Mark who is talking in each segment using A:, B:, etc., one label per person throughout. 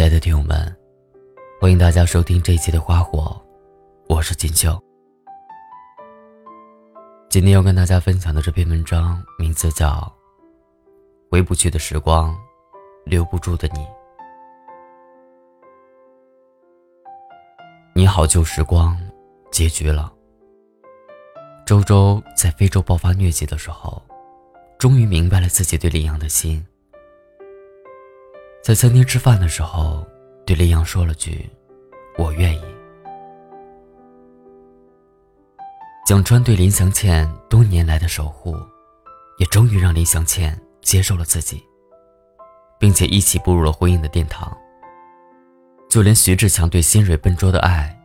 A: 亲爱的听友们，欢迎大家收听这一期的《花火》，我是锦绣。今天要跟大家分享的这篇文章名字叫《回不去的时光，留不住的你》。你好，旧时光，结局了。周周在非洲爆发疟疾的时候，终于明白了自己对林阳的心。在餐厅吃饭的时候，对林阳说了句：“我愿意。”蒋川对林祥倩多年来的守护，也终于让林祥倩接受了自己，并且一起步入了婚姻的殿堂。就连徐志强对新蕊笨拙的爱，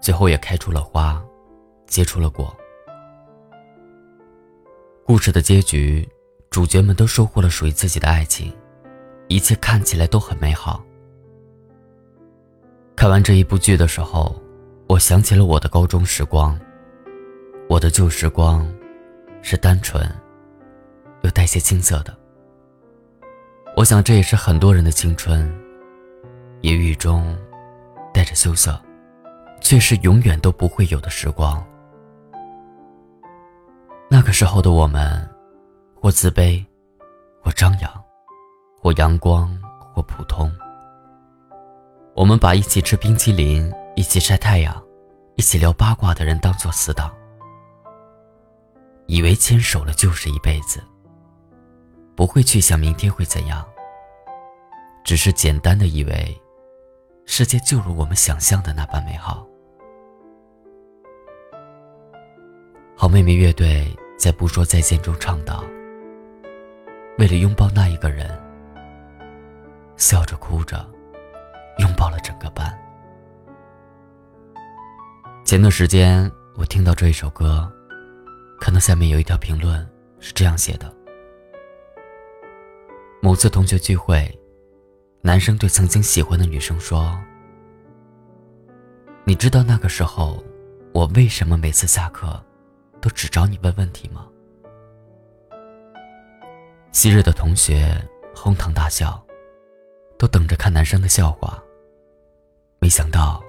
A: 最后也开出了花，结出了果。故事的结局，主角们都收获了属于自己的爱情。一切看起来都很美好。看完这一部剧的时候，我想起了我的高中时光。我的旧时光，是单纯，又带些青涩的。我想这也是很多人的青春，也雨中，带着羞涩，却是永远都不会有的时光。那个时候的我们，或自卑，或张扬。或阳光，或普通。我们把一起吃冰淇淋、一起晒太阳、一起聊八卦的人当做死党，以为牵手了就是一辈子，不会去想明天会怎样。只是简单的以为，世界就如我们想象的那般美好。好妹妹乐队在《不说再见》中唱道：“为了拥抱那一个人。”笑着哭着，拥抱了整个班。前段时间我听到这一首歌，看到下面有一条评论是这样写的：某次同学聚会，男生对曾经喜欢的女生说：“你知道那个时候，我为什么每次下课，都只找你问问题吗？”昔日的同学哄堂大笑。都等着看男生的笑话，没想到，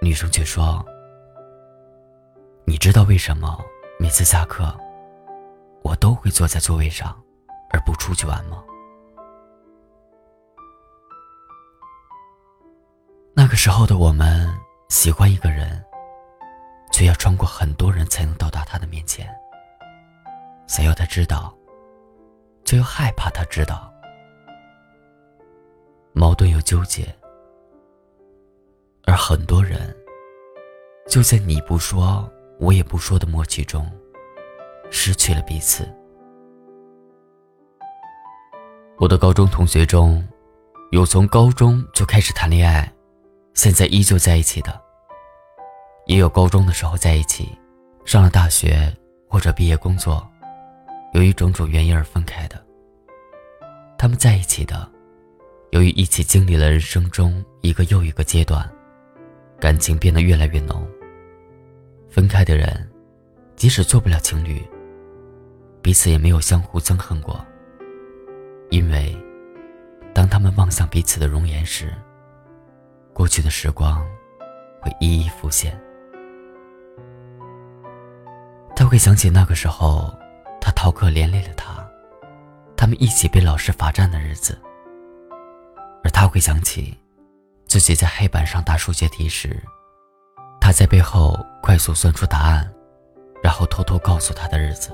A: 女生却说：“你知道为什么每次下课，我都会坐在座位上，而不出去玩吗？”那个时候的我们，喜欢一个人，却要穿过很多人才能到达他的面前。想要他知道，却又害怕他知道。矛盾又纠结，而很多人就在你不说，我也不说的默契中，失去了彼此。我的高中同学中，有从高中就开始谈恋爱，现在依旧在一起的；也有高中的时候在一起，上了大学或者毕业工作，由于种种原因而分开的。他们在一起的。由于一起经历了人生中一个又一个阶段，感情变得越来越浓。分开的人，即使做不了情侣，彼此也没有相互憎恨过。因为，当他们望向彼此的容颜时，过去的时光会一一浮现。他会想起那个时候，他逃课连累了他，他们一起被老师罚站的日子。而他会想起，自己在黑板上答数学题时，他在背后快速算出答案，然后偷偷告诉他的日子。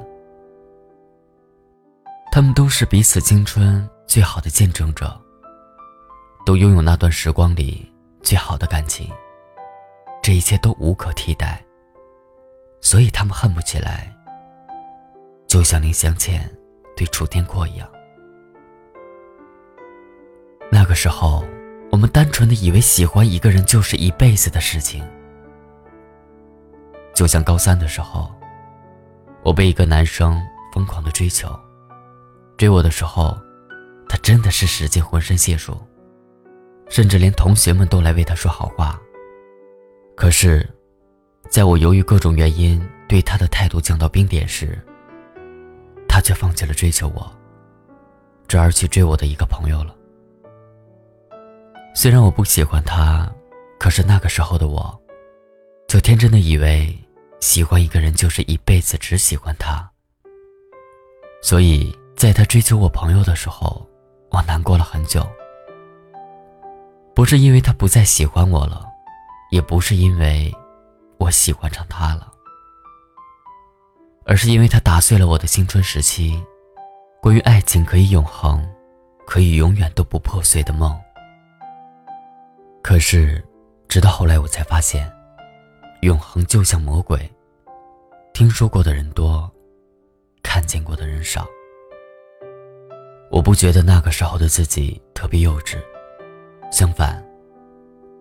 A: 他们都是彼此青春最好的见证者，都拥有那段时光里最好的感情。这一切都无可替代，所以他们恨不起来，就像林湘倩对楚天阔一样。那个时候，我们单纯的以为喜欢一个人就是一辈子的事情。就像高三的时候，我被一个男生疯狂的追求，追我的时候，他真的是使尽浑身解数，甚至连同学们都来为他说好话。可是，在我由于各种原因对他的态度降到冰点时，他却放弃了追求我，转而去追我的一个朋友了。虽然我不喜欢他，可是那个时候的我，就天真的以为喜欢一个人就是一辈子只喜欢他。所以在他追求我朋友的时候，我难过了很久。不是因为他不再喜欢我了，也不是因为我喜欢上他了，而是因为他打碎了我的青春时期，关于爱情可以永恒、可以永远都不破碎的梦。可是，直到后来我才发现，永恒就像魔鬼，听说过的人多，看见过的人少。我不觉得那个时候的自己特别幼稚。相反，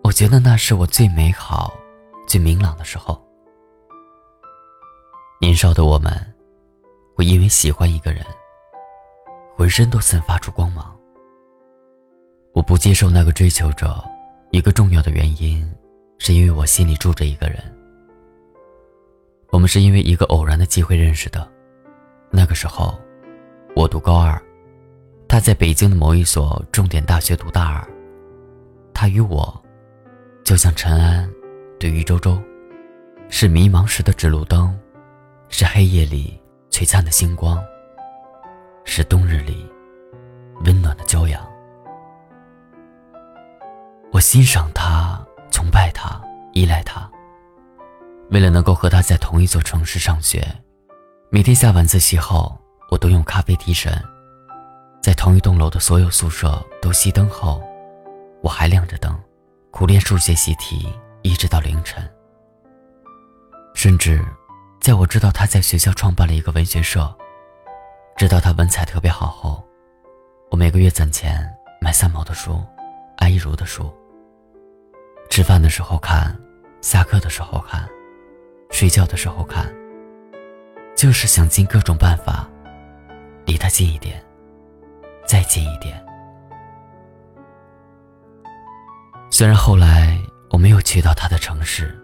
A: 我觉得那是我最美好、最明朗的时候。年少的我们，会因为喜欢一个人，浑身都散发出光芒。我不接受那个追求者，一个重要的原因，是因为我心里住着一个人。我们是因为一个偶然的机会认识的，那个时候，我读高二，他在北京的某一所重点大学读大二。他与我，就像陈安对于周周，是迷茫时的指路灯，是黑夜里璀璨的星光，是冬日里温暖的骄阳。我欣赏他，崇拜他，依赖他。为了能够和他在同一座城市上学，每天下晚自习后，我都用咖啡提神。在同一栋楼的所有宿舍都熄灯后。我还亮着灯，苦练数学习题，一直到凌晨。甚至，在我知道他在学校创办了一个文学社，知道他文采特别好后，我每个月攒钱买三毛的书，安一如的书。吃饭的时候看，下课的时候看，睡觉的时候看，就是想尽各种办法，离他近一点，再近一点。虽然后来我没有去到他的城市，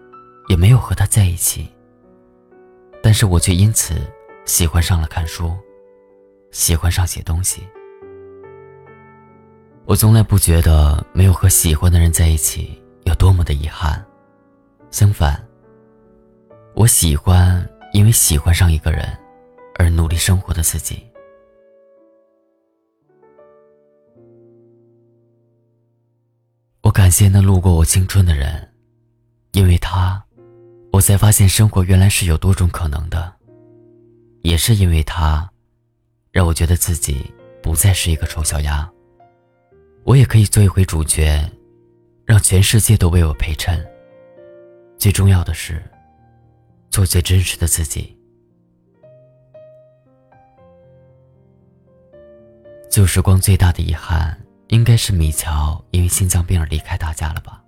A: 也没有和他在一起，但是我却因此喜欢上了看书，喜欢上写东西。我从来不觉得没有和喜欢的人在一起多么的遗憾，相反，我喜欢因为喜欢上一个人而努力生活的自己。我感谢那路过我青春的人，因为他，我才发现生活原来是有多种可能的。也是因为他，让我觉得自己不再是一个丑小鸭，我也可以做一回主角，让全世界都为我陪衬。最重要的是，做最真实的自己。旧时光最大的遗憾。应该是米乔因为心脏病而离开大家了吧？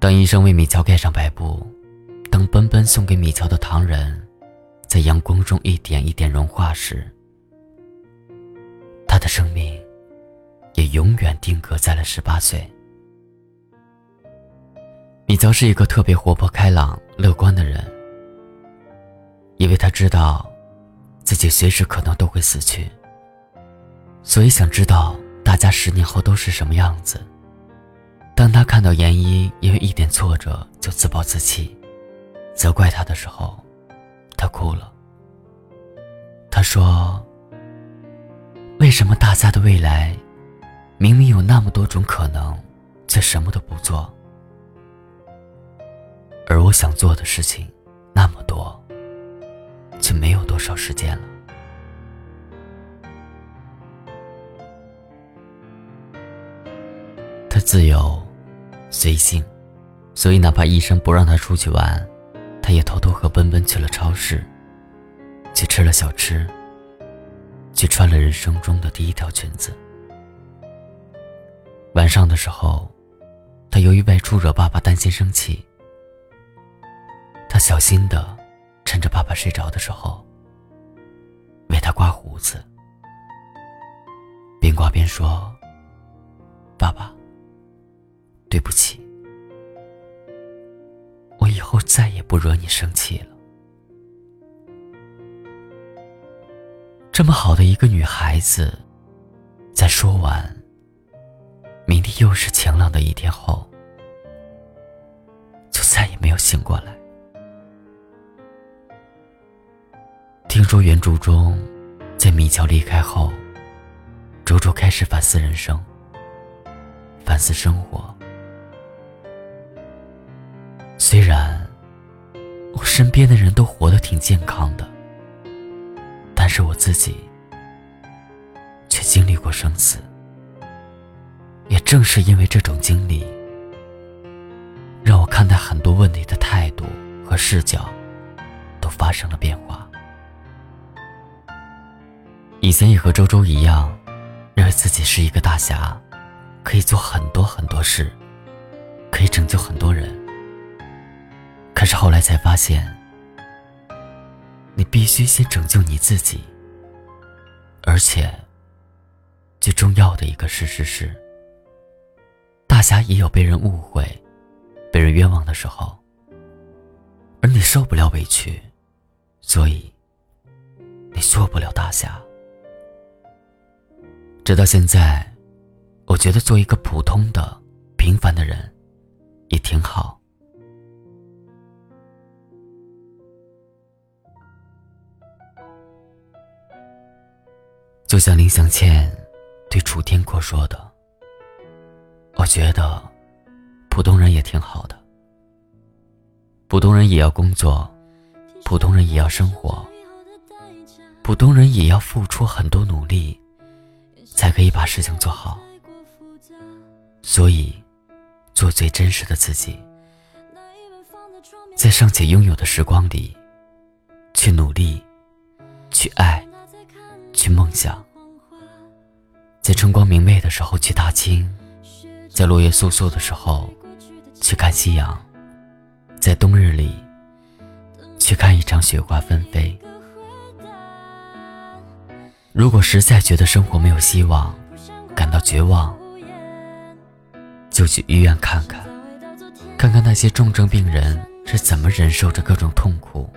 A: 当医生为米乔盖上白布，当奔奔送给米乔的糖人，在阳光中一点一点融化时，他的生命也永远定格在了十八岁。米乔是一个特别活泼开朗、乐观的人，因为他知道，自己随时可能都会死去。所以想知道大家十年后都是什么样子。当他看到严一因为一点挫折就自暴自弃，责怪他的时候，他哭了。他说：“为什么大家的未来，明明有那么多种可能，却什么都不做？而我想做的事情那么多，却没有多少时间了。”他自由、随性，所以哪怕医生不让他出去玩，他也偷偷和奔奔去了超市，去吃了小吃，去穿了人生中的第一条裙子。晚上的时候，他由于外出惹爸爸担心生气，他小心的趁着爸爸睡着的时候，为他刮胡子，边刮边说：“爸爸。”对不起，我以后再也不惹你生气了。这么好的一个女孩子，在说完，明天又是晴朗的一天后，就再也没有醒过来。听说原著中，在米乔离开后，周周开始反思人生，反思生活。虽然我身边的人都活得挺健康的，但是我自己却经历过生死。也正是因为这种经历，让我看待很多问题的态度和视角都发生了变化。以前也和周周一样，认为自己是一个大侠，可以做很多很多事，可以拯救很多人。可是后来才发现，你必须先拯救你自己。而且，最重要的一个事实是。大侠也有被人误会、被人冤枉的时候，而你受不了委屈，所以你做不了大侠。直到现在，我觉得做一个普通的、平凡的人也挺好。就像林祥倩对楚天阔说的。我觉得，普通人也挺好的。普通人也要工作，普通人也要生活，普通人也要付出很多努力，才可以把事情做好。所以，做最真实的自己，在尚且拥有的时光里，去努力，去爱，去梦想，在春光明媚的时候去踏青。在落叶簌簌的时候，去看夕阳；在冬日里，去看一场雪花纷飞。如果实在觉得生活没有希望，感到绝望，就去医院看看，看看那些重症病人是怎么忍受着各种痛苦。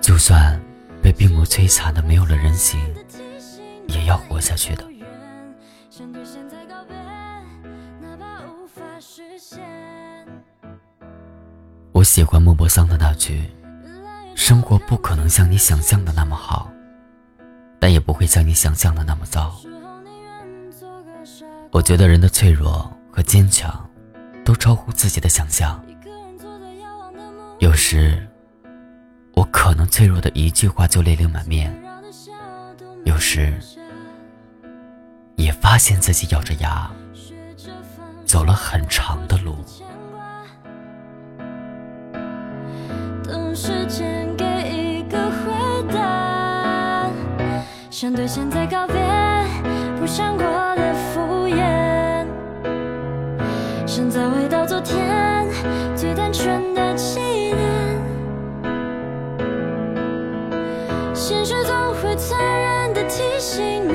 A: 就算被病魔摧残的没有了人形，也要活下去的。我喜欢莫泊桑的那句：“生活不可能像你想象的那么好，但也不会像你想象的那么糟。”我觉得人的脆弱和坚强，都超乎自己的想象。有时，我可能脆弱的一句话就泪流满面；有时，也发现自己咬着牙。走了很长的路。等时间给一个回答，想对现在告别，不想过的敷衍，现在回到昨天最单纯的起点。现实总会残忍的提醒，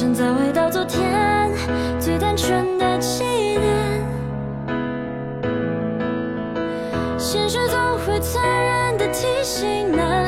A: 想再回到昨天最单纯的起点。现实总会残忍的提醒。